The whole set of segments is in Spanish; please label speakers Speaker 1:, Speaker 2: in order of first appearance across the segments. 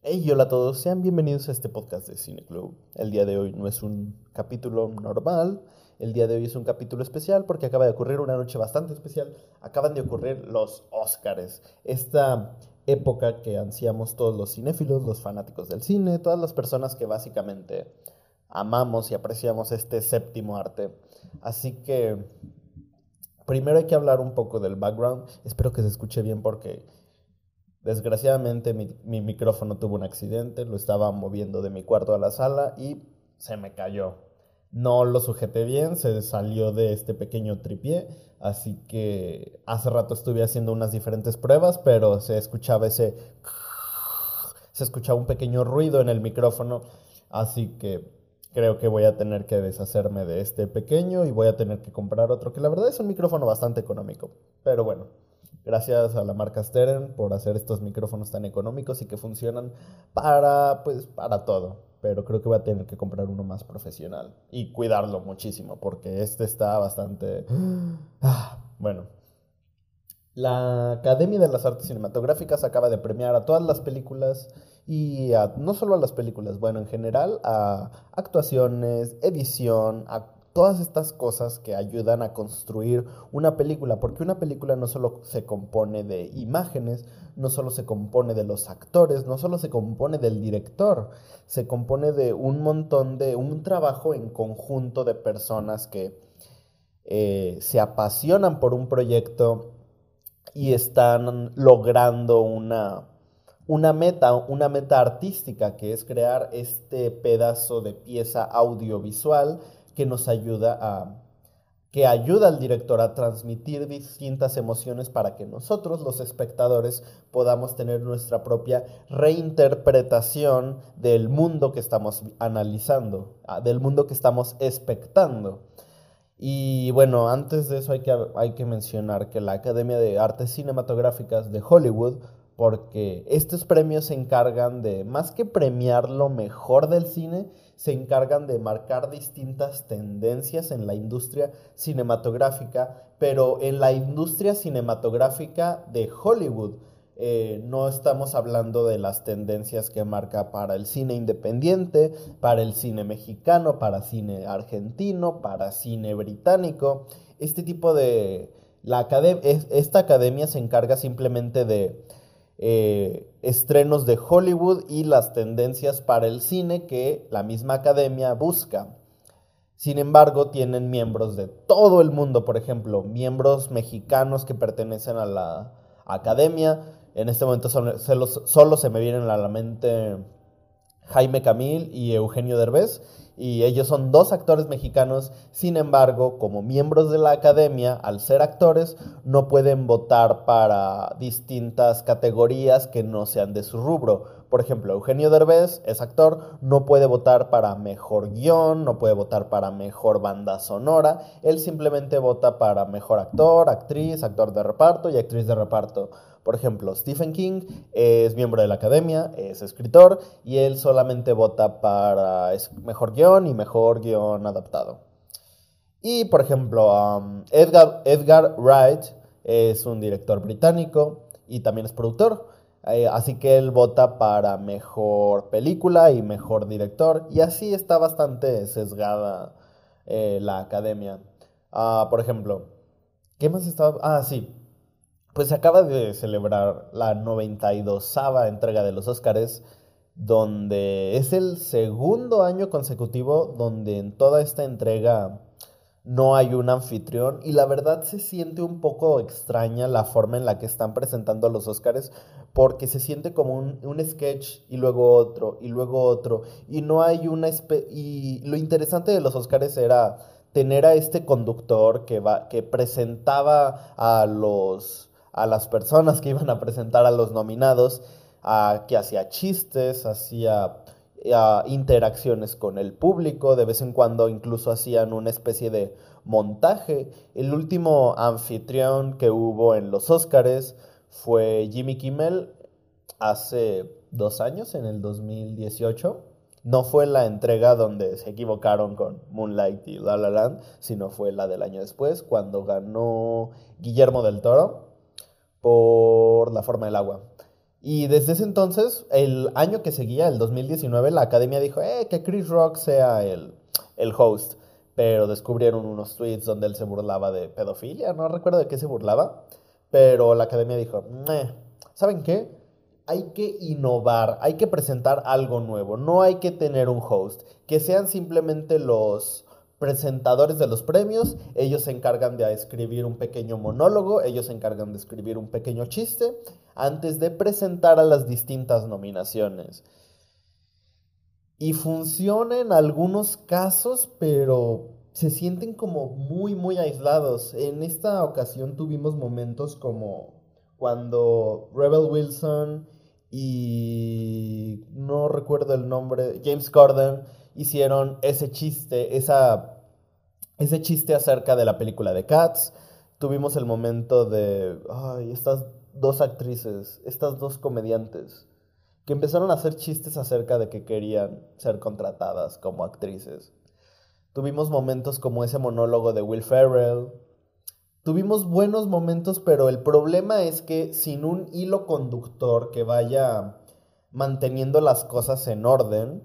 Speaker 1: Hey, hola a todos, sean bienvenidos a este podcast de Cine Club. El día de hoy no es un capítulo normal, el día de hoy es un capítulo especial porque acaba de ocurrir una noche bastante especial. Acaban de ocurrir los Óscares, esta época que ansiamos todos los cinéfilos, los fanáticos del cine, todas las personas que básicamente amamos y apreciamos este séptimo arte. Así que primero hay que hablar un poco del background. Espero que se escuche bien porque desgraciadamente mi, micrófono tuvo un accidente. Lo estaba moviendo de mi cuarto a la sala y se me cayó. No lo sujeté bien, se salió de este pequeño tripié. Así que hace rato estuve haciendo unas diferentes pruebas, pero se escuchaba ese... Se escuchaba un pequeño ruido en el micrófono. Así que creo que voy a tener que deshacerme de este pequeño y voy a tener que comprar otro, que la verdad es un micrófono bastante económico. Pero bueno, gracias a la marca Steren por hacer estos micrófonos tan económicos y que funcionan para, pues, para todo. Pero creo que voy a tener que comprar uno más profesional y cuidarlo muchísimo porque este está bastante... Ah, bueno, la Academia de las Artes Cinematográficas acaba de premiar a todas las películas y no solo a las películas, bueno, en general a actuaciones, edición, a todas estas cosas que ayudan a construir una película, porque una película no solo se compone de imágenes, no solo se compone de los actores, no solo se compone del director, se compone de un montón de, un trabajo en conjunto de personas que eh, se apasionan por un proyecto y están logrando una una meta, una meta artística, que es crear este pedazo de pieza audiovisual que nos ayuda a que ayuda al director a transmitir distintas emociones para que nosotros, los espectadores, podamos tener nuestra propia reinterpretación del mundo que estamos analizando, ah, del mundo que estamos expectando. Y bueno, antes de eso hay que, hay que mencionar que la Academia de Artes Cinematográficas de Hollywood porque estos premios se encargan de, más que premiar lo mejor del cine, se encargan de marcar distintas tendencias en la industria cinematográfica, pero en la industria cinematográfica de Hollywood. Eh, no estamos hablando de las tendencias que marca para el cine independiente, para el cine mexicano, para cine argentino, para cine británico. Este tipo de... La esta academia se encarga simplemente de eh, estrenos de Hollywood y las tendencias para el cine que la misma academia busca. Sin embargo, tienen miembros de todo el mundo, por ejemplo, miembros mexicanos que pertenecen a la academia. En este momento solo, se me vienen a la mente Jaime Camil y Eugenio Derbez y ellos son dos actores mexicanos, sin embargo, como miembros de la academia, al ser actores, no pueden votar para distintas categorías que no sean de su rubro. Por ejemplo, Eugenio Derbez es actor, no puede votar para mejor guion, no puede votar para mejor banda sonora, él simplemente vota para mejor actor, actriz, actor de reparto y actriz de reparto. Por ejemplo, Stephen King es miembro de la academia, es escritor y él solamente vota para mejor guion y mejor guion adaptado. Y por ejemplo, um, Edgar, Wright es un director británico y también es productor. Eh, así que él vota para mejor película y mejor director. Y así está bastante sesgada eh, la academia. Ah, por ejemplo, ¿qué más estaba? Ah, sí pues se acaba de celebrar la 92 entrega de los Óscares, donde es el segundo año consecutivo donde en toda esta entrega no hay un anfitrión y la verdad se siente un poco extraña la forma en la que están presentando los Óscares porque se siente como un, un, sketch y luego otro y luego otro y no hay una y lo interesante de los Óscares era tener a este conductor que va que presentaba a los a las personas que iban a presentar a los nominados, a, que hacía chistes, hacía interacciones con el público, de vez en cuando incluso hacían una especie de montaje. El último anfitrión que hubo en los Óscares fue Jimmy Kimmel hace dos años, en el 2018. No fue la entrega donde se equivocaron con Moonlight y La La Land, sino fue la del año después, cuando ganó Guillermo del Toro por la forma del agua. Y desde ese entonces, el año que seguía, el 2019, la academia dijo, eh, que Chris Rock sea el, el host. Pero descubrieron unos tweets donde él se burlaba de pedofilia, no recuerdo de qué se burlaba. Pero la academia dijo, ¿saben qué? Hay que innovar, hay que presentar algo nuevo, no hay que tener un host, que sean simplemente los presentadores de los premios, ellos se encargan de escribir un pequeño monólogo, ellos se encargan de escribir un pequeño chiste antes de presentar a las distintas nominaciones. Y funciona en algunos casos, pero se sienten como muy, muy aislados. En esta ocasión tuvimos momentos como cuando Rebel Wilson y no recuerdo el nombre, James Corden hicieron ese chiste, esa, ese chiste acerca de la película de Cats. Tuvimos el momento de, ay, estas dos actrices, estas dos comediantes, que empezaron a hacer chistes acerca de que querían ser contratadas como actrices. Tuvimos momentos como ese monólogo de Will Ferrell. Tuvimos buenos momentos, pero el problema es que sin un hilo conductor que vaya manteniendo las cosas en orden,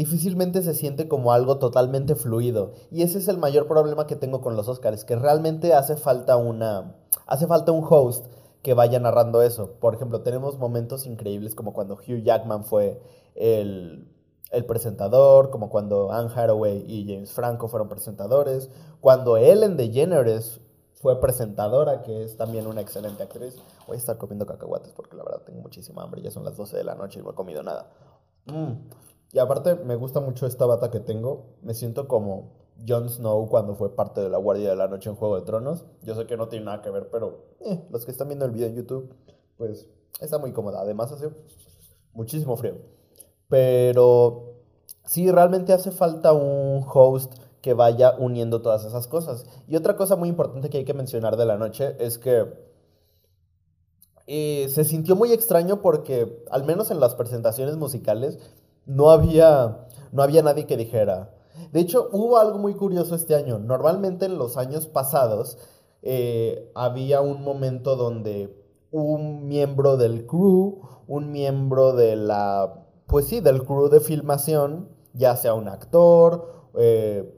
Speaker 1: difícilmente se siente como algo totalmente fluido. Y ese es el mayor problema que tengo con los Oscars, que realmente hace falta una hace falta un host que vaya narrando eso. Por ejemplo, tenemos momentos increíbles como cuando Hugh Jackman fue el el presentador, como cuando Anne Hathaway y James Franco fueron presentadores, cuando Ellen DeGeneres fue presentadora, que es también una excelente actriz. Voy a estar comiendo cacahuates porque la verdad tengo muchísima hambre, ya son las 12 de la noche y no he comido nada. Mm. Y aparte me gusta mucho esta bata que tengo, me siento como Jon Snow cuando fue parte de la Guardia de la Noche en Juego de Tronos. Yo sé que no tiene nada que ver, pero eh, los que están viendo el video en YouTube, pues está muy cómoda. Además hace muchísimo frío. Pero sí, realmente hace falta un host que vaya uniendo todas esas cosas. Y otra cosa muy importante que hay que mencionar de la noche es que eh, se sintió muy extraño porque, al menos en las presentaciones musicales, no había, no había nadie que dijera. De hecho, hubo algo muy curioso este año. Normalmente en los años pasados eh, había un momento donde un miembro del crew, un miembro de la pues sí, del crew de filmación, ya sea un actor, eh,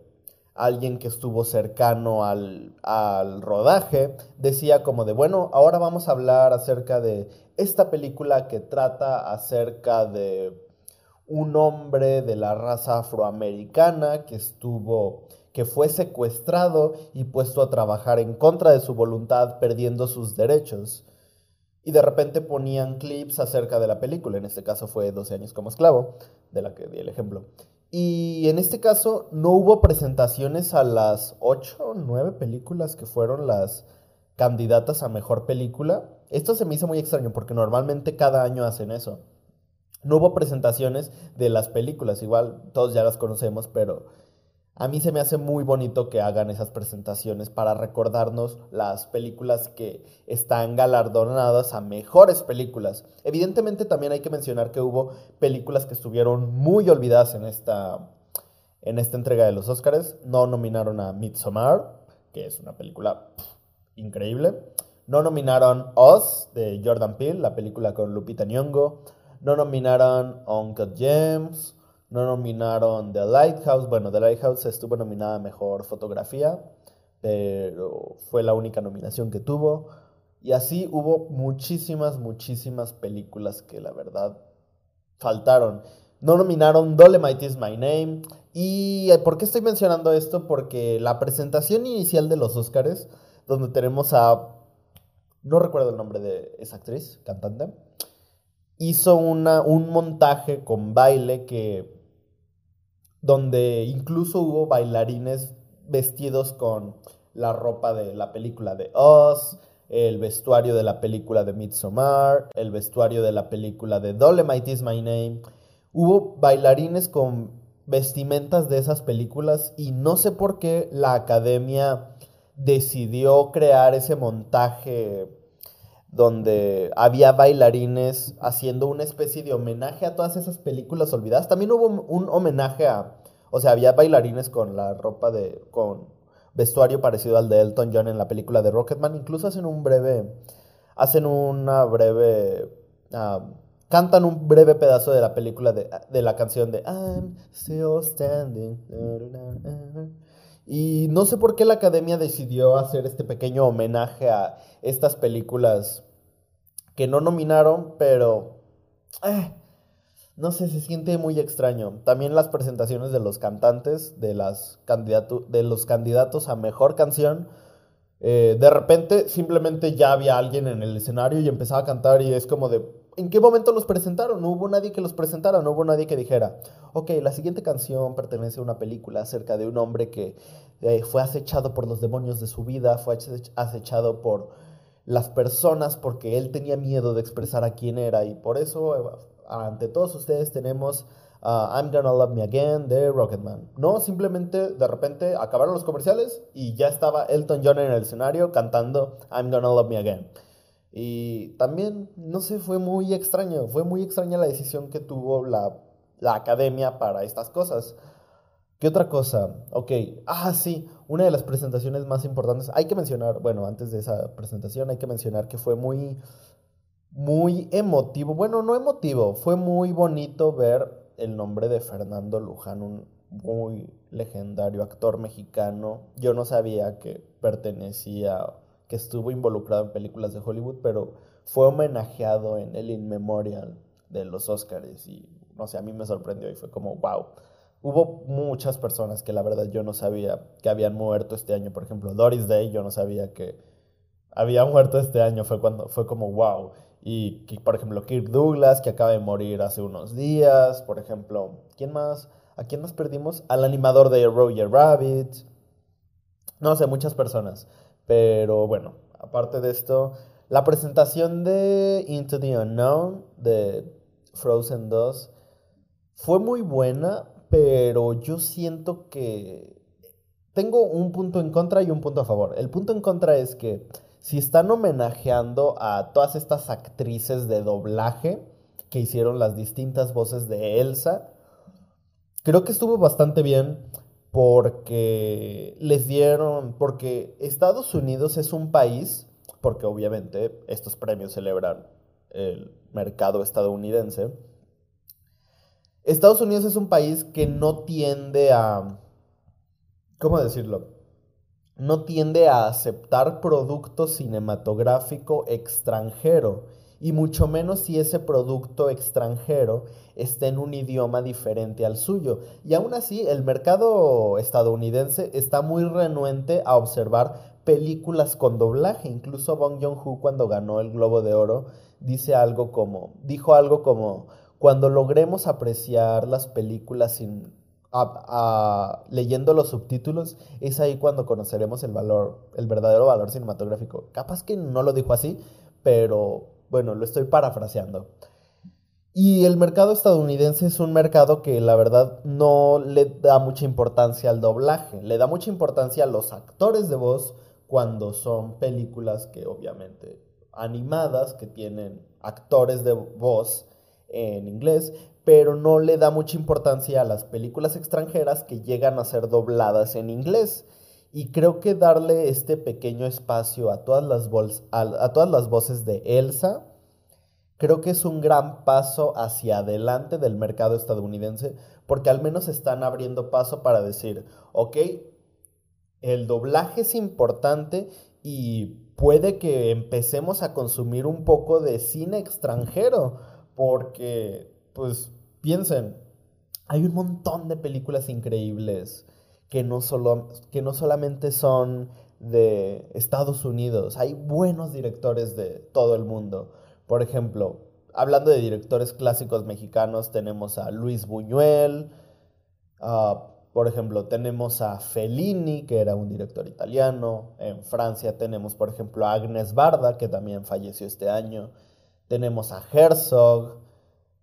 Speaker 1: alguien que estuvo cercano al, al, rodaje, decía como de, bueno, ahora vamos a hablar acerca de esta película que trata acerca de un hombre de la raza afroamericana que estuvo que fue secuestrado y puesto a trabajar en contra de su voluntad, perdiendo sus derechos y de repente ponían clips acerca de la película. En este caso fue 12 años como esclavo, de la que di el ejemplo. Y en este caso no hubo presentaciones a las 8 o 9 películas que fueron las candidatas a mejor película. Esto se me hizo muy extraño porque normalmente cada año hacen eso. No hubo presentaciones de las películas, igual todos ya las conocemos, pero a mí se me hace muy bonito que hagan esas presentaciones para recordarnos las películas que están galardonadas a mejores películas. Evidentemente también hay que mencionar que hubo películas que estuvieron muy olvidadas en esta, en esta entrega de los Oscars. No nominaron a Midsommar, que es una película increíble. No nominaron Oz de Jordan Peele, la película con Lupita Nyong'o. No nominaron Uncle James. No nominaron The Lighthouse. Bueno, The Lighthouse estuvo nominada a Mejor Fotografía, pero fue la única nominación que tuvo. Y así hubo muchísimas, muchísimas películas que la verdad faltaron. No nominaron Dolemite is My Name. ¿Y por qué estoy mencionando esto? Porque la presentación inicial de los Oscars, donde tenemos a... No recuerdo el nombre de esa actriz, cantante. Hizo una, un montaje con baile que donde incluso hubo bailarines vestidos con la ropa de la película de Oz, el vestuario de la película de Midsommar, el vestuario de la película de Dolemite is My Name. Hubo bailarines con vestimentas de esas películas y no sé por qué la academia decidió crear ese montaje donde había bailarines haciendo una especie de homenaje a todas esas películas olvidadas. También hubo un homenaje a, o sea, había bailarines con la ropa de, con vestuario parecido al de Elton John en la película de Rocketman. Incluso hacen un breve, hacen una breve ah, cantan un breve pedazo de la película de, de la canción de I'm still standing. Y no sé por qué la academia decidió hacer este pequeño homenaje a estas películas que no nominaron, pero... Eh, no sé, se siente muy extraño. También las presentaciones de los cantantes, de, las de los candidatos a mejor canción. Eh, de repente simplemente ya había alguien en el escenario y empezaba a cantar y es como de, ¿en qué momento los presentaron? No hubo nadie que los presentara, no hubo nadie que dijera, ok, la siguiente canción pertenece a una película acerca de un hombre que eh, fue acechado por los demonios de su vida, fue acechado por las personas porque él tenía miedo de expresar a quién era y por eso eh, ante todos ustedes tenemos I'm Gonna Love Me Again de Rocketman. No, simplemente de repente acabaron los comerciales y ya estaba Elton John en el escenario cantando I'm Gonna Love Me Again. Y también, no sé, fue muy extraño, fue muy extraña la decisión que tuvo la, la academia para estas cosas. ¿Qué otra cosa? Ok, ah, sí, una de las presentaciones más importantes, hay que mencionar, bueno, antes de esa presentación hay que mencionar que fue muy muy emotivo. Bueno, no emotivo, fue muy bonito ver el nombre de Fernando Luján, un muy legendario actor mexicano. Yo no sabía que pertenecía, que estuvo involucrado en películas de Hollywood, pero fue homenajeado en el In Memorial de los Oscars y no sé, a mí me sorprendió y fue como, wow. Hubo muchas personas que la verdad yo no sabía que habían muerto este año. Por ejemplo, Doris Day, yo no sabía que había muerto este año. Fue cuando fue como wow. Y, por ejemplo, Kirk Douglas, que acaba de morir hace unos días. Por ejemplo, ¿quién más? ¿A quién más perdimos? Al animador de Roger Rabbit. No sé, muchas personas. Pero bueno, aparte de esto, la presentación de Into the Unknown de Frozen 2 fue muy buena, pero yo siento que tengo un punto en contra y un punto a favor. El punto en contra es que si están homenajeando a todas estas actrices de doblaje que hicieron las distintas voces de Elsa, creo que estuvo bastante bien porque les dieron, porque Estados Unidos es un país, porque obviamente estos premios celebran el mercado estadounidense, Estados Unidos es un país que no tiende a, ¿cómo decirlo? no tiende a aceptar producto cinematográfico extranjero, y mucho menos si ese producto extranjero está en un idioma diferente al suyo. Y aún así, el mercado estadounidense está muy renuente a observar películas con doblaje. Incluso Bong Joon-ho cuando ganó el Globo de Oro dice algo como dijo algo como cuando logremos apreciar las películas sin leyendo los subtítulos, es ahí cuando conoceremos el valor, el verdadero valor cinematográfico. Capaz que no lo dijo así, pero bueno, lo estoy parafraseando. Y el mercado estadounidense es un mercado que la verdad no le da mucha importancia al doblaje, le da mucha importancia a los actores de voz cuando son películas que obviamente animadas, que tienen actores de voz en inglés, pero no le da mucha importancia a las películas extranjeras que llegan a ser dobladas en inglés. Y creo que darle este pequeño espacio a todas las, voces de Elsa, creo que es un gran paso hacia adelante del mercado estadounidense, porque al menos están abriendo paso para decir, ok, el doblaje es importante y puede que empecemos a consumir un poco de cine extranjero, porque pues piensen, hay un montón de películas increíbles que no, solo, que no solamente son de Estados Unidos, hay buenos directores de todo el mundo. Por ejemplo, hablando de directores clásicos mexicanos, tenemos a Luis Buñuel, por ejemplo, tenemos a Fellini, que era un director italiano. En Francia tenemos, por ejemplo, a Agnes Barda, que también falleció este año. Tenemos a Herzog,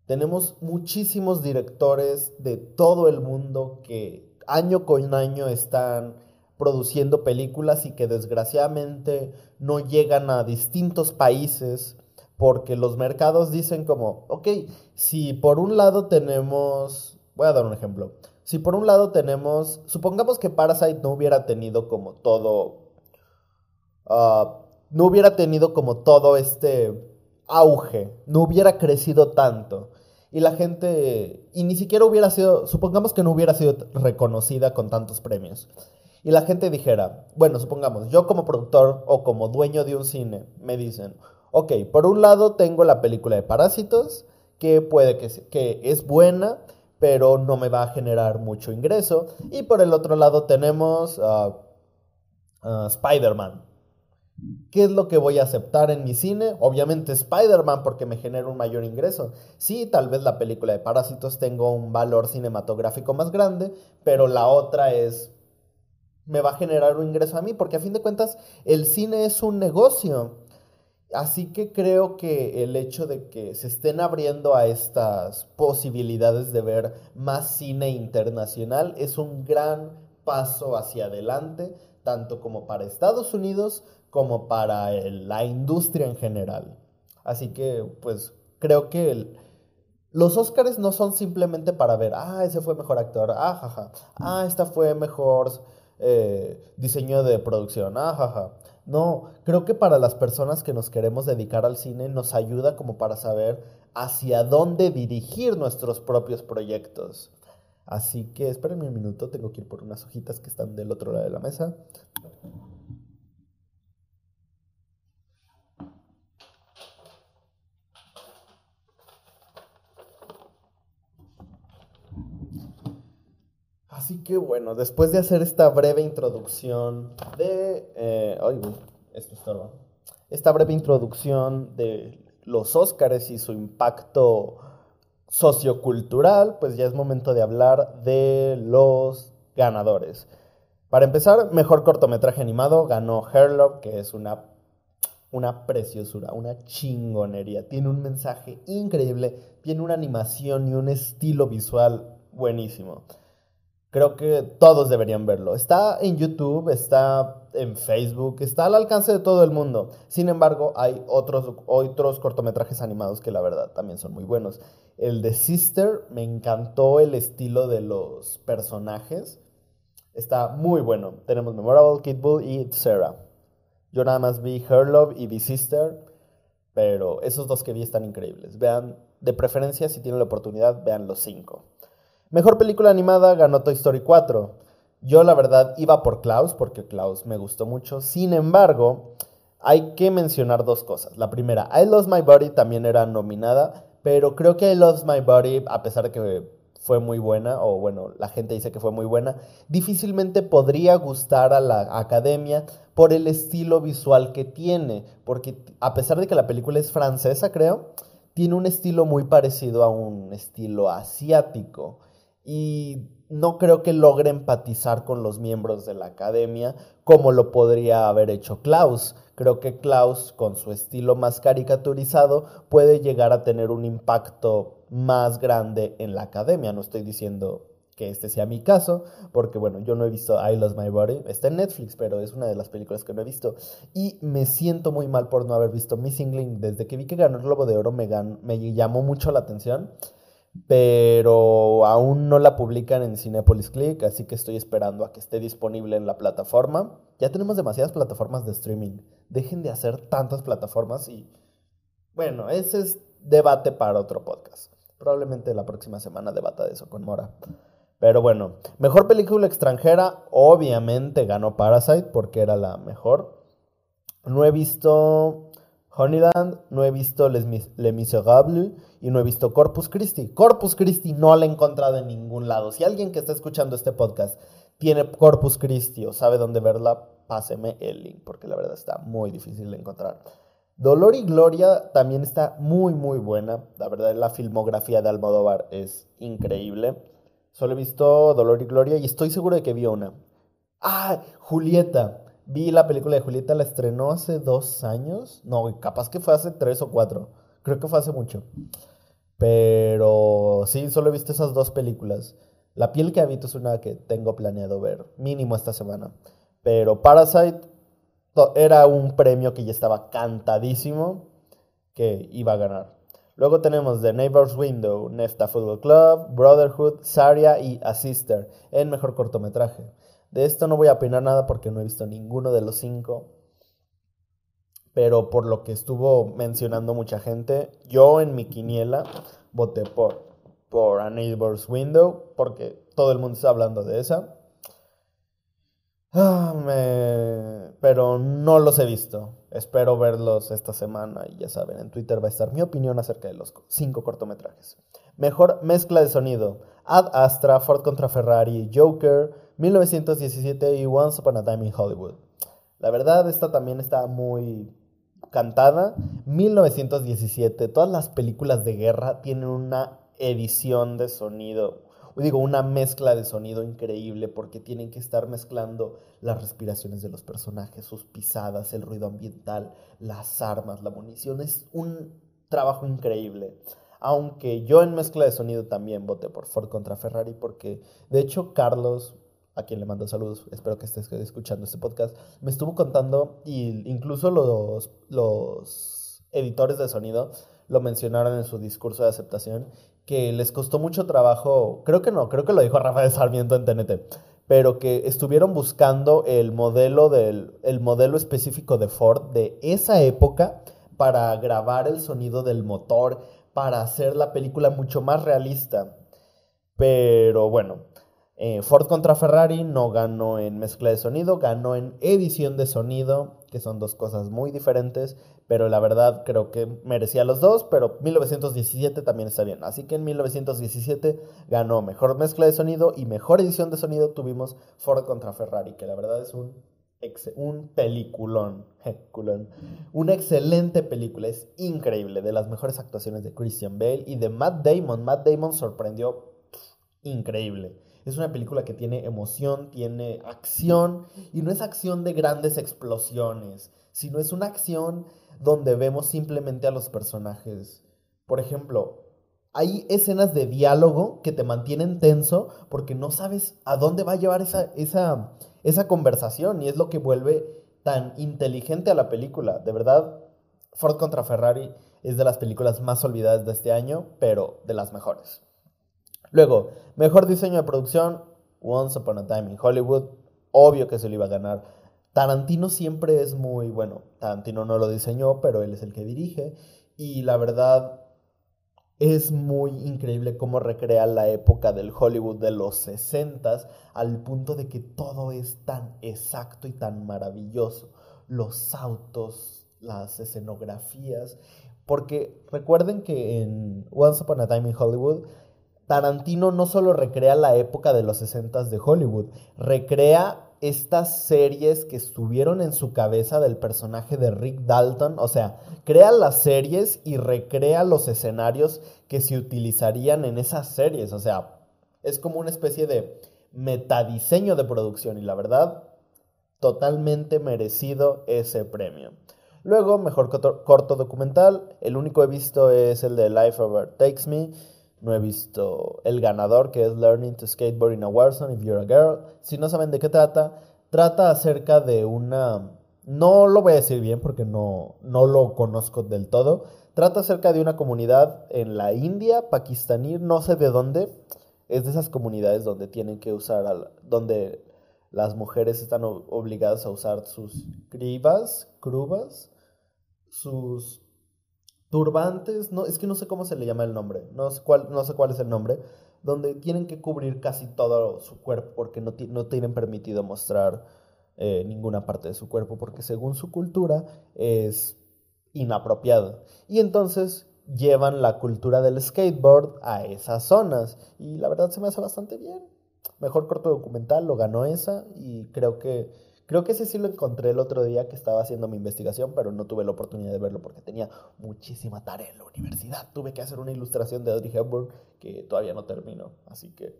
Speaker 1: tenemos muchísimos directores de todo el mundo que año con año están produciendo películas y que desgraciadamente no llegan a distintos países porque los mercados dicen como, ok, si por un lado tenemos, voy a dar un ejemplo, si por un lado tenemos, supongamos que Parasite no hubiera tenido como todo, ah, no hubiera tenido como todo este auge, no hubiera crecido tanto. Y la gente, y ni siquiera hubiera sido, supongamos que no hubiera sido reconocida con tantos premios. Y la gente dijera, bueno, supongamos, yo como productor o como dueño de un cine, me dicen, ok, por un lado tengo la película de Parásitos, que puede que, que es buena, pero no me va a generar mucho ingreso. Y por el otro lado tenemos Spider-Man. ¿Qué es lo que voy a aceptar en mi cine? Obviamente Spider-Man porque me genera un mayor ingreso. Sí, tal vez la película de Parásitos tenga un valor cinematográfico más grande, pero la otra es me va a generar un ingreso a mí, porque a fin de cuentas el cine es un negocio. Así que creo que el hecho de que se estén abriendo a estas posibilidades de ver más cine internacional es un gran paso hacia adelante, tanto como para Estados Unidos como para la industria en general. Así que, pues, creo que los Oscars no son simplemente para ver, ah, ese fue mejor actor, ah, jaja, ah, esta fue mejor eh, diseño de producción, ah, jaja. No, creo que para las personas que nos queremos dedicar al cine nos ayuda como para saber hacia dónde dirigir nuestros propios proyectos. Así que espérenme un minuto, tengo que ir por unas hojitas que están del otro lado de la mesa. Así que bueno, después de hacer esta breve introducción de... Eh, ay, esto estorba. Esta breve introducción de los Óscares y su impacto sociocultural, pues ya es momento de hablar de los ganadores. Para empezar, mejor cortometraje animado ganó Herlock, que es una, una preciosura, una chingonería. Tiene un mensaje increíble, tiene una animación y un estilo visual buenísimo. Creo que todos deberían verlo. Está en YouTube, está en Facebook, está al alcance de todo el mundo. Sin embargo, hay otros, otros cortometrajes animados que la verdad también son muy buenos. El de Sister, me encantó el estilo de los personajes. Está muy bueno. Tenemos Memorable, Kid Bull y Sarah. Yo nada más vi Her Love y The Sister, pero esos dos que vi están increíbles. Vean, de preferencia, si tienen la oportunidad, vean los cinco. Mejor película animada ganó Toy Story 4. Yo la verdad iba por Klaus porque Klaus me gustó mucho. Sin embargo, hay que mencionar dos cosas. La primera, I Lost My Body también era nominada, pero creo que I Lost My Body, a pesar de que fue muy buena, o bueno, la gente dice que fue muy buena, difícilmente podría gustar a la academia por el estilo visual que tiene, porque a pesar de que la película es francesa, creo, tiene un estilo muy parecido a un estilo asiático y no creo que logre empatizar con los miembros de la academia como lo podría haber hecho Klaus. Creo que Klaus, con su estilo más caricaturizado, puede llegar a tener un impacto más grande en la academia. No estoy diciendo que este sea mi caso, porque bueno, yo no he visto I Lost My Body, está en Netflix, pero es una de las películas que no he visto. Y me siento muy mal por no haber visto Missing Link. Desde que vi que ganó el Globo de Oro me, me llamó mucho la atención pero aún no la publican en Cinepolis Click, así que estoy esperando a que esté disponible en la plataforma. Ya tenemos demasiadas plataformas de streaming. Dejen de hacer tantas plataformas y bueno, ese es debate para otro podcast. Probablemente la próxima semana debata de eso con Mora. Pero bueno, mejor película extranjera, obviamente ganó Parasite porque era la mejor. No he visto Honeyland, no he visto Les, Miserables y no he visto Corpus Christi. Corpus Christi no la he encontrado en ningún lado. Si alguien que está escuchando este podcast tiene Corpus Christi o sabe dónde verla, páseme el link, porque la verdad está muy difícil de encontrar. Dolor y Gloria también está muy, muy buena. La verdad, la filmografía de Almodóvar es increíble. Solo he visto Dolor y Gloria y estoy seguro de que vi una. Ah, Julieta. Vi la película de Julieta, la estrenó hace dos años. No, capaz que fue hace tres o cuatro. Creo que fue hace mucho. Pero sí, solo he visto esas dos películas. La piel que habito es una que tengo planeado ver, mínimo esta semana. Pero Parasite era un premio que ya estaba cantadísimo que iba a ganar. Luego tenemos The Neighbor's Window, Nefta Football Club, Brotherhood, Saria y A Sister en mejor cortometraje. De esto no voy a opinar nada porque no he visto ninguno de los cinco. pero por lo que estuvo mencionando mucha gente, yo en mi quiniela voté por, por A Neighbor's Window, porque todo el mundo está hablando de esa. Ah, pero no los he visto. Espero verlos esta semana y ya saben, en Twitter va a estar mi opinión acerca de los cinco cortometrajes. Mejor mezcla de sonido. Ad Astra, Ford contra Ferrari, Joker, 1917 y Once Upon a Time in Hollywood. La verdad, esta también está muy cantada. 1917, todas las películas de guerra tienen una edición de sonido digo, una mezcla de sonido increíble porque tienen que estar mezclando las respiraciones de los personajes, sus pisadas, el ruido ambiental, las armas, la munición. Es un trabajo increíble. Aunque yo en mezcla de sonido también voté por Ford contra Ferrari porque de hecho Carlos, a quien le mando saludos, espero que estés escuchando este podcast, me estuvo contando y incluso los, los editores de sonido lo mencionaron en su discurso de aceptación que les costó mucho trabajo, creo que no, creo que lo dijo Rafael Sarmiento en TNT, pero que estuvieron buscando el modelo, del, el modelo específico de Ford de esa época para grabar el sonido del motor, para hacer la película mucho más realista. Pero bueno, eh, Ford contra Ferrari no ganó en mezcla de sonido, ganó en edición de sonido, que son dos cosas muy diferentes, pero la verdad creo que merecía los dos, pero 1917 también está bien. Así que en 1917 ganó mejor mezcla de sonido y mejor edición de sonido tuvimos Ford contra Ferrari, que la verdad es un, un peliculón, una excelente película, es increíble, de las mejores actuaciones de Christian Bale y de Matt Damon. Matt Damon sorprendió increíble. Es una película que tiene emoción, tiene acción, y no es acción de grandes explosiones, sino es una acción donde vemos simplemente a los personajes. Por ejemplo, hay escenas de diálogo que te mantienen tenso porque no sabes a dónde va a llevar esa, esa, esa conversación y es lo que vuelve tan inteligente a la película. De verdad, Ford contra Ferrari es de las películas más olvidadas de este año, pero de las mejores. Luego, mejor diseño de producción, Once Upon a Time in Hollywood. Obvio que se lo iba a ganar. Tarantino siempre es muy bueno. Tarantino no lo diseñó, pero él es el que dirige. Y la verdad es muy increíble cómo recrea la época del Hollywood de los 60 al punto de que todo es tan exacto y tan maravilloso. Los autos, las escenografías. Porque recuerden que en Once Upon a Time in Hollywood Tarantino no solo recrea la época de los 60 de Hollywood, recrea estas series que estuvieron en su cabeza del personaje de Rick Dalton, o sea, crea las series y recrea los escenarios que se utilizarían en esas series, o sea, es como una especie de metadiseño de producción y la verdad, totalmente merecido ese premio. Luego, mejor corto documental, el único que he visto es el de Life Over Takes Me, no he visto el ganador, que es Learning to Skateboard in a Warzone if you're a girl. Si no saben de qué trata, trata acerca de una... No lo voy a decir bien porque no, no lo conozco del todo. Trata acerca de una comunidad en la India, pakistaní, no sé de dónde. Es de esas comunidades donde tienen que usar, donde las mujeres están obligadas a usar sus cribas, crubas, sus turbantes, no, es que no sé cómo se le llama el nombre, no sé cuál, no sé cuál es el nombre, donde tienen que cubrir casi todo su cuerpo porque no, no tienen permitido mostrar eh, ninguna parte de su cuerpo porque según su cultura es inapropiado. Y entonces llevan la cultura del skateboard a esas zonas y la verdad se me hace bastante bien. Mejor corto documental lo ganó esa y creo que Creo que ese sí lo encontré el otro día que estaba haciendo mi investigación, pero no tuve la oportunidad de verlo porque tenía muchísima tarea en la universidad. Tuve que hacer una ilustración de Audrey Hepburn que todavía no termino, así que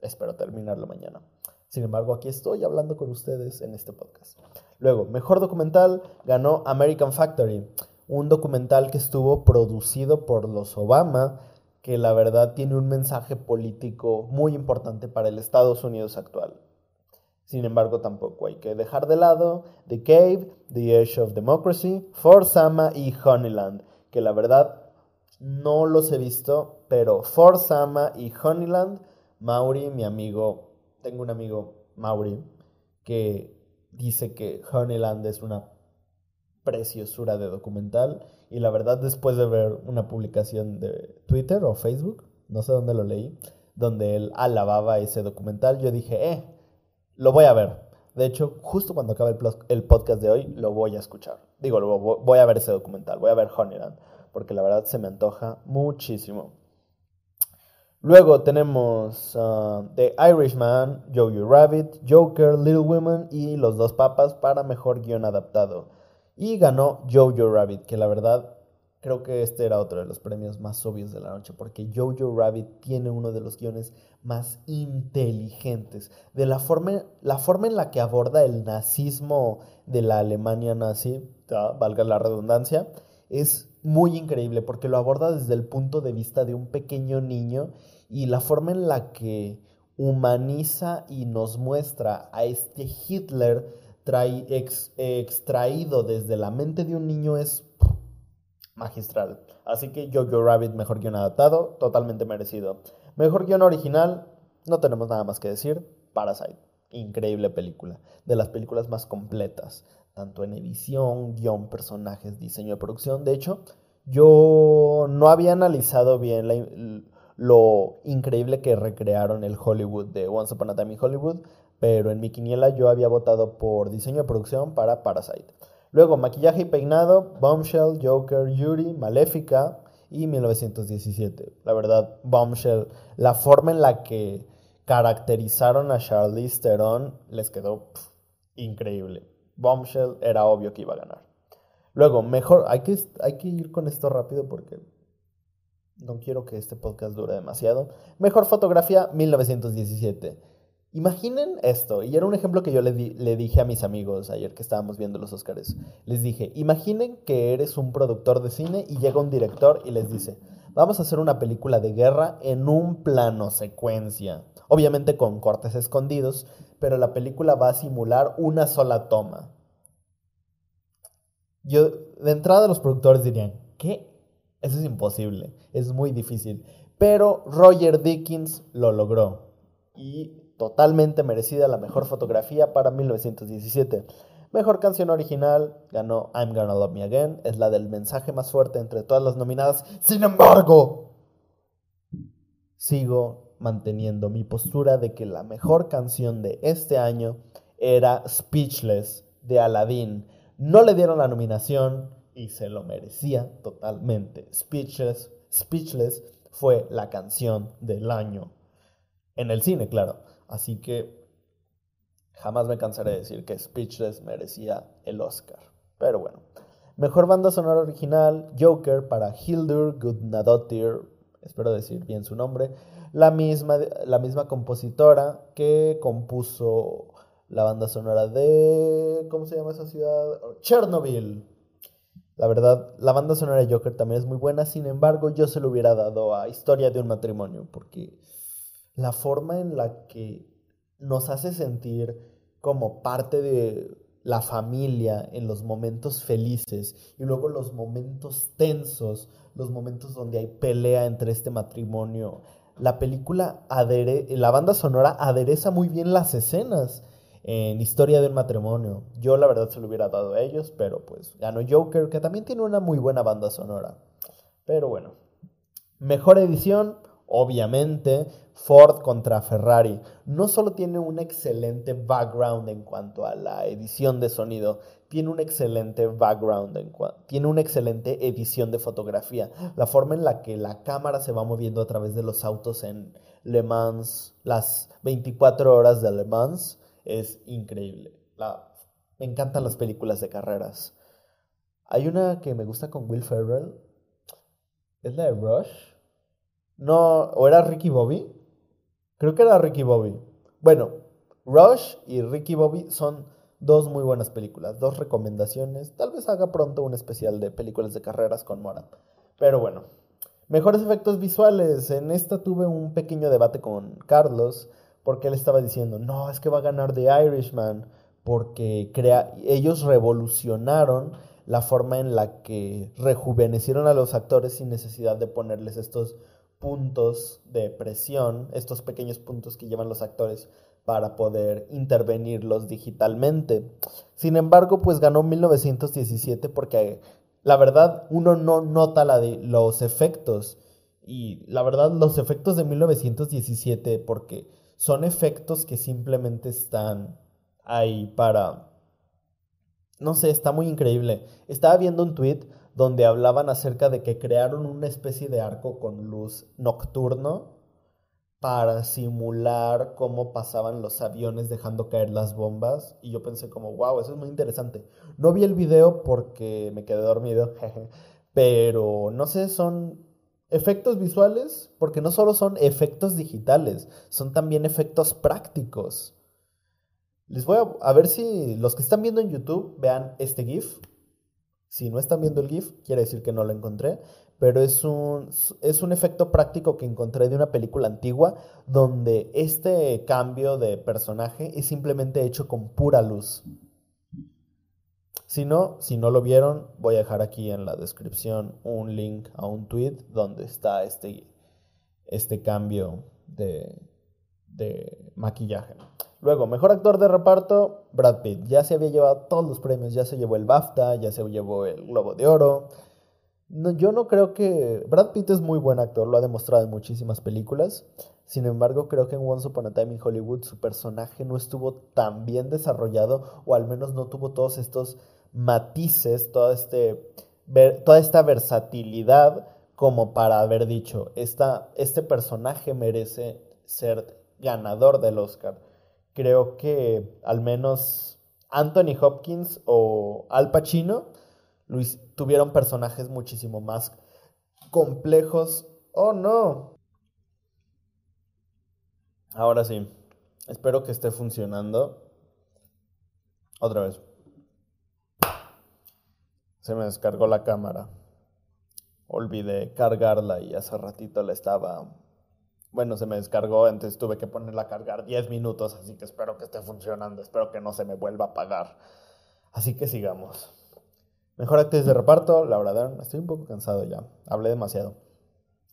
Speaker 1: espero terminarlo mañana. Sin embargo, aquí estoy hablando con ustedes en este podcast. Luego, mejor documental ganó American Factory, un documental que estuvo producido por los Obama, que la verdad tiene un mensaje político muy importante para el Estados Unidos actual. Sin embargo, tampoco hay que dejar de lado The Cave, The Edge of Democracy, For Sama y Honeyland, que la verdad no los he visto, pero For Sama y Honeyland, Mauri, mi amigo, tengo un amigo, Mauri, que dice que Honeyland es una preciosura de documental. Y la verdad, después de ver una publicación de Twitter o Facebook, no sé dónde lo leí, donde él alababa ese documental, yo dije, eh, lo voy a ver. De hecho, justo cuando acabe el, podcast de hoy, lo voy a escuchar. Digo, voy a ver ese documental, voy a ver Honeyland, porque la verdad se me antoja muchísimo. Luego tenemos uh, The Irishman, Jojo Rabbit, Joker, Little Women y Los Dos Papas para mejor guion adaptado. Y ganó Jojo Rabbit, que la verdad creo que este era otro de los premios más obvios de la noche, porque Jojo Rabbit tiene uno de los guiones más inteligentes. De la forma, la forma en la que aborda el nazismo de la Alemania nazi, valga la redundancia, es muy increíble porque lo aborda desde el punto de vista de un pequeño niño y la forma en la que humaniza y nos muestra a este Hitler extraído desde la mente de un niño es magistral. Así que Jojo Rabbit, mejor guion adaptado, totalmente merecido. Mejor guion original, no tenemos nada más que decir, Parasite. Increíble película, de las películas más completas, tanto en edición, guion, personajes, diseño de producción. De hecho, yo no había analizado bien lo increíble que recrearon el Hollywood de Once Upon a Time in Hollywood, pero en mi quiniela yo había votado por diseño de producción para Parasite. Luego, maquillaje y peinado, Bombshell, Joker, Yuri, Maléfica y 1917. La verdad, Bombshell, la forma en la que caracterizaron a Charlize Theron les quedó increíble. Bombshell era obvio que iba a ganar. Luego, mejor, hay que, hay que ir con esto rápido porque no quiero que este podcast dure demasiado. Mejor fotografía, 1917. Imaginen esto, y era un ejemplo que yo le, dije a mis amigos ayer que estábamos viendo los Oscars. Les dije, imaginen que eres un productor de cine y llega un director y les dice, vamos a hacer una película de guerra en un plano secuencia. Obviamente con cortes escondidos, pero la película va a simular una sola toma. Yo, de entrada los productores dirían, ¿qué? Eso es imposible, es muy difícil. Pero Roger Dickens lo logró. Y totalmente merecida la mejor fotografía para 1917. Mejor canción original ganó I'm Gonna Love Me Again, es la del mensaje más fuerte entre todas las nominadas. Sin embargo, sigo manteniendo mi postura de que la mejor canción de este año era Speechless de Aladdin no le dieron la nominación y se lo merecía totalmente. Speechless, fue la canción del año. En el cine, claro. Así que jamás me cansaré de decir que Speechless merecía el Oscar. Pero bueno. Mejor banda sonora original, Joker para Hildur Gudnadottir, espero decir bien su nombre, la misma, la misma compositora que compuso la banda sonora de... ¿Cómo se llama esa ciudad? Chernobyl. La verdad, la banda sonora de Joker también es muy buena, sin embargo, yo se lo hubiera dado a Historia de un matrimonio, porque la forma en la que nos hace sentir como parte de la familia en los momentos felices y luego los momentos tensos, los momentos donde hay pelea entre este matrimonio. La película adere la banda sonora adereza muy bien las escenas en Historia del Matrimonio. Yo la verdad se lo hubiera dado a ellos, pero pues ganó Joker, que también tiene una muy buena banda sonora. Pero bueno, mejor edición, obviamente, Ford contra Ferrari. No solo tiene un excelente background en cuanto a la edición de sonido, tiene un excelente background, en tiene una excelente edición de fotografía. La forma en la que la cámara se va moviendo a través de los autos en Le Mans, las 24 horas de Le Mans, es increíble. Me encantan las películas de carreras. Hay una que me gusta con Will Ferrell. ¿Es la de Rush? No, ¿o era Ricky Bobby? Creo que era Ricky Bobby. Bueno, Rush y Ricky Bobby son dos muy buenas películas, dos recomendaciones. Tal vez haga pronto un especial de películas de carreras con Mora. Pero bueno, mejores efectos visuales. En esta tuve un pequeño debate con Carlos porque él estaba diciendo, no, es que va a ganar The Irishman, porque ellos revolucionaron la forma en la que rejuvenecieron a los actores sin necesidad de ponerles estos puntos de presión, estos pequeños puntos que llevan los actores para poder intervenirlos digitalmente. Sin embargo, pues ganó 1917 porque la verdad uno no nota los efectos. Y la verdad los efectos de 1917 porque son efectos que simplemente están ahí para... No sé, está muy increíble. Estaba viendo un tweet donde hablaban acerca de que crearon una especie de arco con luz nocturno para simular cómo pasaban los aviones dejando caer las bombas y yo pensé como, wow, eso es muy interesante. No vi el video porque me quedé dormido, pero no sé, son efectos visuales porque no solo son efectos digitales, son también efectos prácticos. Les voy a, a ver si los que están viendo en YouTube vean este GIF. Si no están viendo el GIF, quiere decir que no lo encontré pero es un, es un efecto práctico que encontré de una película antigua donde este cambio de personaje es simplemente hecho con pura luz. Si no, si no lo vieron, voy a dejar aquí en la descripción un link a un tweet donde está este, este cambio de, de maquillaje. Luego, mejor actor de reparto, Brad Pitt. Ya se había llevado todos los premios, ya se llevó el BAFTA, ya se llevó el Globo de Oro, yo no creo que... Brad Pitt es muy buen actor, lo ha demostrado en muchísimas películas. Sin embargo, creo que en Once Upon a Time in Hollywood su personaje no estuvo tan bien desarrollado o al menos no tuvo todos estos matices, este, toda esta versatilidad como para haber dicho, este personaje merece ser ganador del Oscar. Creo que al menos Anthony Hopkins o Al Pacino Luis, tuvieron personajes muchísimo más complejos. Oh, no. Ahora sí. Espero que esté funcionando. Otra vez. Se me descargó la cámara. Olvidé cargarla y hace ratito la estaba... Bueno, se me descargó, entonces tuve que ponerla a cargar 10 minutos, así que espero que esté funcionando, espero que no se me vuelva a apagar. Así que sigamos. Mejor actriz de reparto, Laura Dern. Estoy un poco cansado ya, hablé demasiado.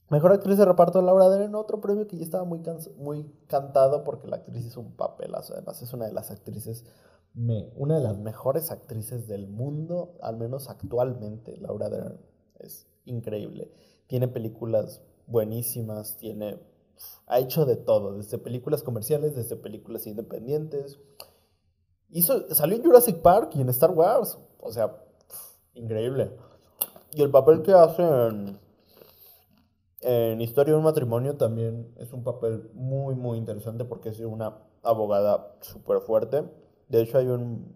Speaker 1: Mejor actriz de reparto, Laura Dern, otro premio que ya estaba muy, muy cantado porque la actriz hizo un papelazo. Además, es una de las actrices, me, una de las mejores actrices del mundo, al menos actualmente. Laura Dern es increíble. Tiene películas buenísimas, tiene, ha hecho de todo, desde películas comerciales, desde películas independientes. Hizo, salió en Jurassic Park y en Star Wars. O sea, increíble. Y el papel que hace en, Historia de un matrimonio también es un papel muy, muy interesante porque es una abogada súper fuerte. De hecho, hay un,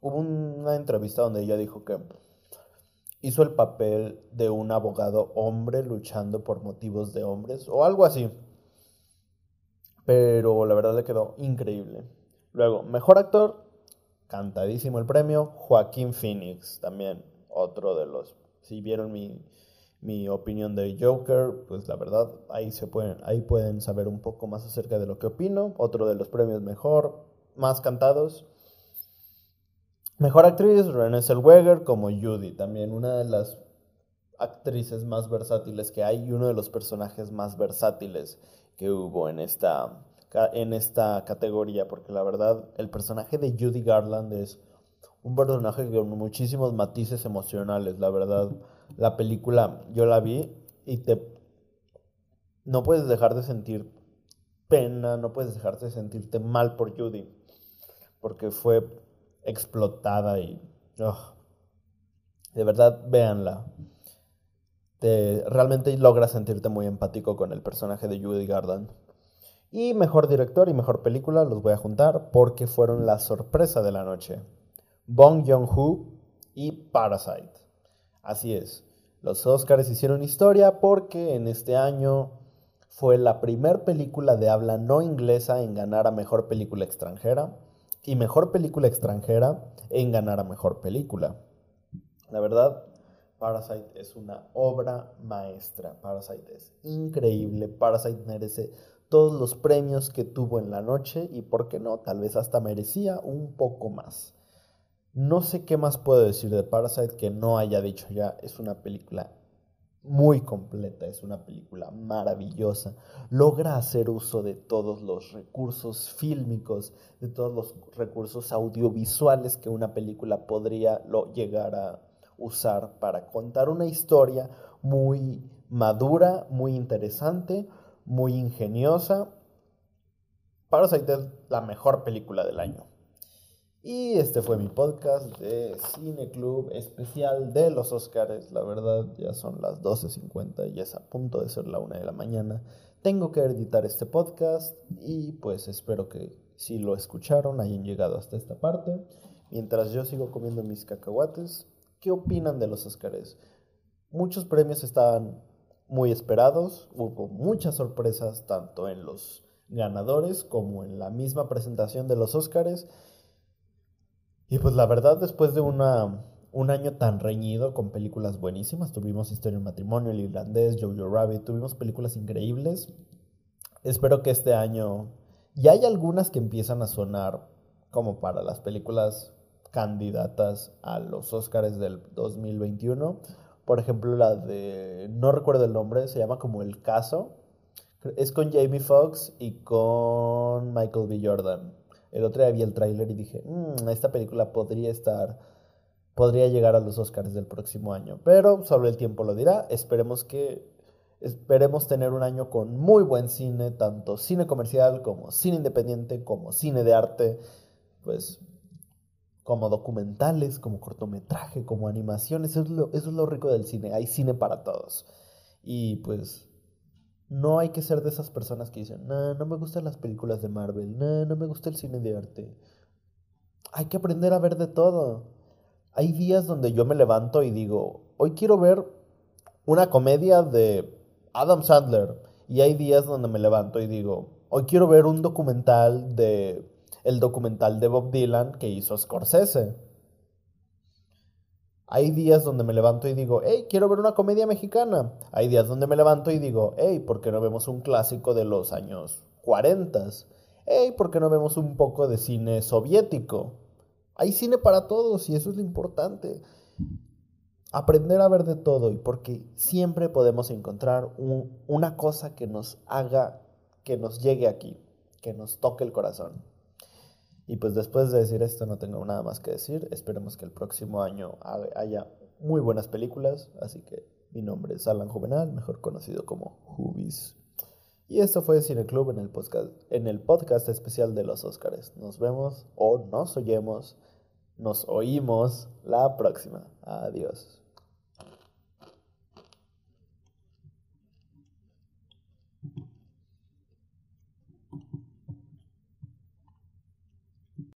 Speaker 1: hubo una entrevista donde ella dijo que hizo el papel de un abogado hombre luchando por motivos de hombres o algo así. Pero la verdad le quedó increíble. Luego, mejor actor, cantadísimo el premio. Joaquín Phoenix, también otro de los. Si vieron mi, mi opinión de Joker, pues la verdad, ahí, se pueden, ahí pueden saber un poco más acerca de lo que opino. Otro de los premios mejor, más cantados. Mejor actriz, Renée Zellweger como Judy, también una de las actrices más versátiles que hay y uno de los personajes más versátiles que hubo en esta, en esta categoría, porque la verdad el personaje de Judy Garland es un personaje con muchísimos matices emocionales, la verdad. La película yo la vi y te no puedes dejar de sentir pena, no puedes dejar de sentirte mal por Judy, porque fue explotada y de verdad véanla. Te, realmente logras sentirte muy empático con el personaje de Judy Garland. Y mejor director y mejor película los voy a juntar porque fueron la sorpresa de la noche. Bong Joon-ho y Parasite. Así es, los Oscars hicieron historia porque en este año fue la primera película de habla no inglesa en ganar a mejor película extranjera y mejor película extranjera en ganar a mejor película. La verdad, Parasite es una obra maestra. Parasite es increíble. Parasite merece todos los premios que tuvo en la noche y, ¿por qué no? Tal vez hasta merecía un poco más. No sé qué más puedo decir de Parasite que no haya dicho ya. Es una película muy completa, es una película maravillosa. Logra hacer uso de todos los recursos fílmicos, de todos los recursos audiovisuales que una película podría llegar a usar para contar una historia muy madura, muy interesante, muy ingeniosa. Parasite es la mejor película del año. Y este fue mi podcast de Cine Club especial de los Oscars. La verdad, ya son las 12.50 y es a punto de ser la 1 de la mañana. Tengo que editar este podcast y pues espero que si lo escucharon hayan llegado hasta esta parte. Mientras yo sigo comiendo mis cacahuates, ¿qué opinan de los Oscars? Muchos premios estaban muy esperados, hubo muchas sorpresas tanto en los ganadores como en la misma presentación de los Oscars. Y pues la verdad, después de un año tan reñido con películas buenísimas, tuvimos Historia en Matrimonio, El Irlandés, Jojo Rabbit, tuvimos películas increíbles. Espero que este año ya hay algunas que empiezan a sonar como para las películas candidatas a los Oscars del 2021. Por ejemplo, la de, no recuerdo el nombre, se llama como El Caso. Es con Jamie Foxx y con Michael B. Jordan. El otro día vi el tráiler y dije, mmm, esta película podría estar, podría llegar a los Oscars del próximo año. Pero solo el tiempo lo dirá. Esperemos que, esperemos tener un año con muy buen cine, tanto cine comercial como cine independiente, como cine de arte, pues como documentales, como cortometraje, como animaciones. Eso es lo, eso es lo rico del cine. Hay cine para todos. Y pues no hay que ser de esas personas que dicen, no, no me gustan las películas de Marvel, no, no me gusta el cine de arte. Hay que aprender a ver de todo. Hay días donde yo me levanto y digo, hoy quiero ver una comedia de Adam Sandler. Y hay días donde me levanto y digo, hoy quiero ver un documental de el documental de Bob Dylan que hizo Scorsese. Hay días donde me levanto y digo, hey, quiero ver una comedia mexicana. Hay días donde me levanto y digo, hey, ¿por qué no vemos un clásico de los años 40? Hey, ¿por qué no vemos un poco de cine soviético? Hay cine para todos y eso es lo importante. Aprender a ver de todo y porque siempre podemos encontrar una cosa que nos haga, que nos llegue aquí, que nos toque el corazón. Y pues después de decir esto no tengo nada más que decir. Esperemos que el próximo año haya muy buenas películas. Así que mi nombre es Alan Juvenal, mejor conocido como Hubis. Y esto fue Cine Club en el podcast, en el podcast especial de los Oscars. Nos vemos o nos oyemos, nos oímos la próxima. Adiós.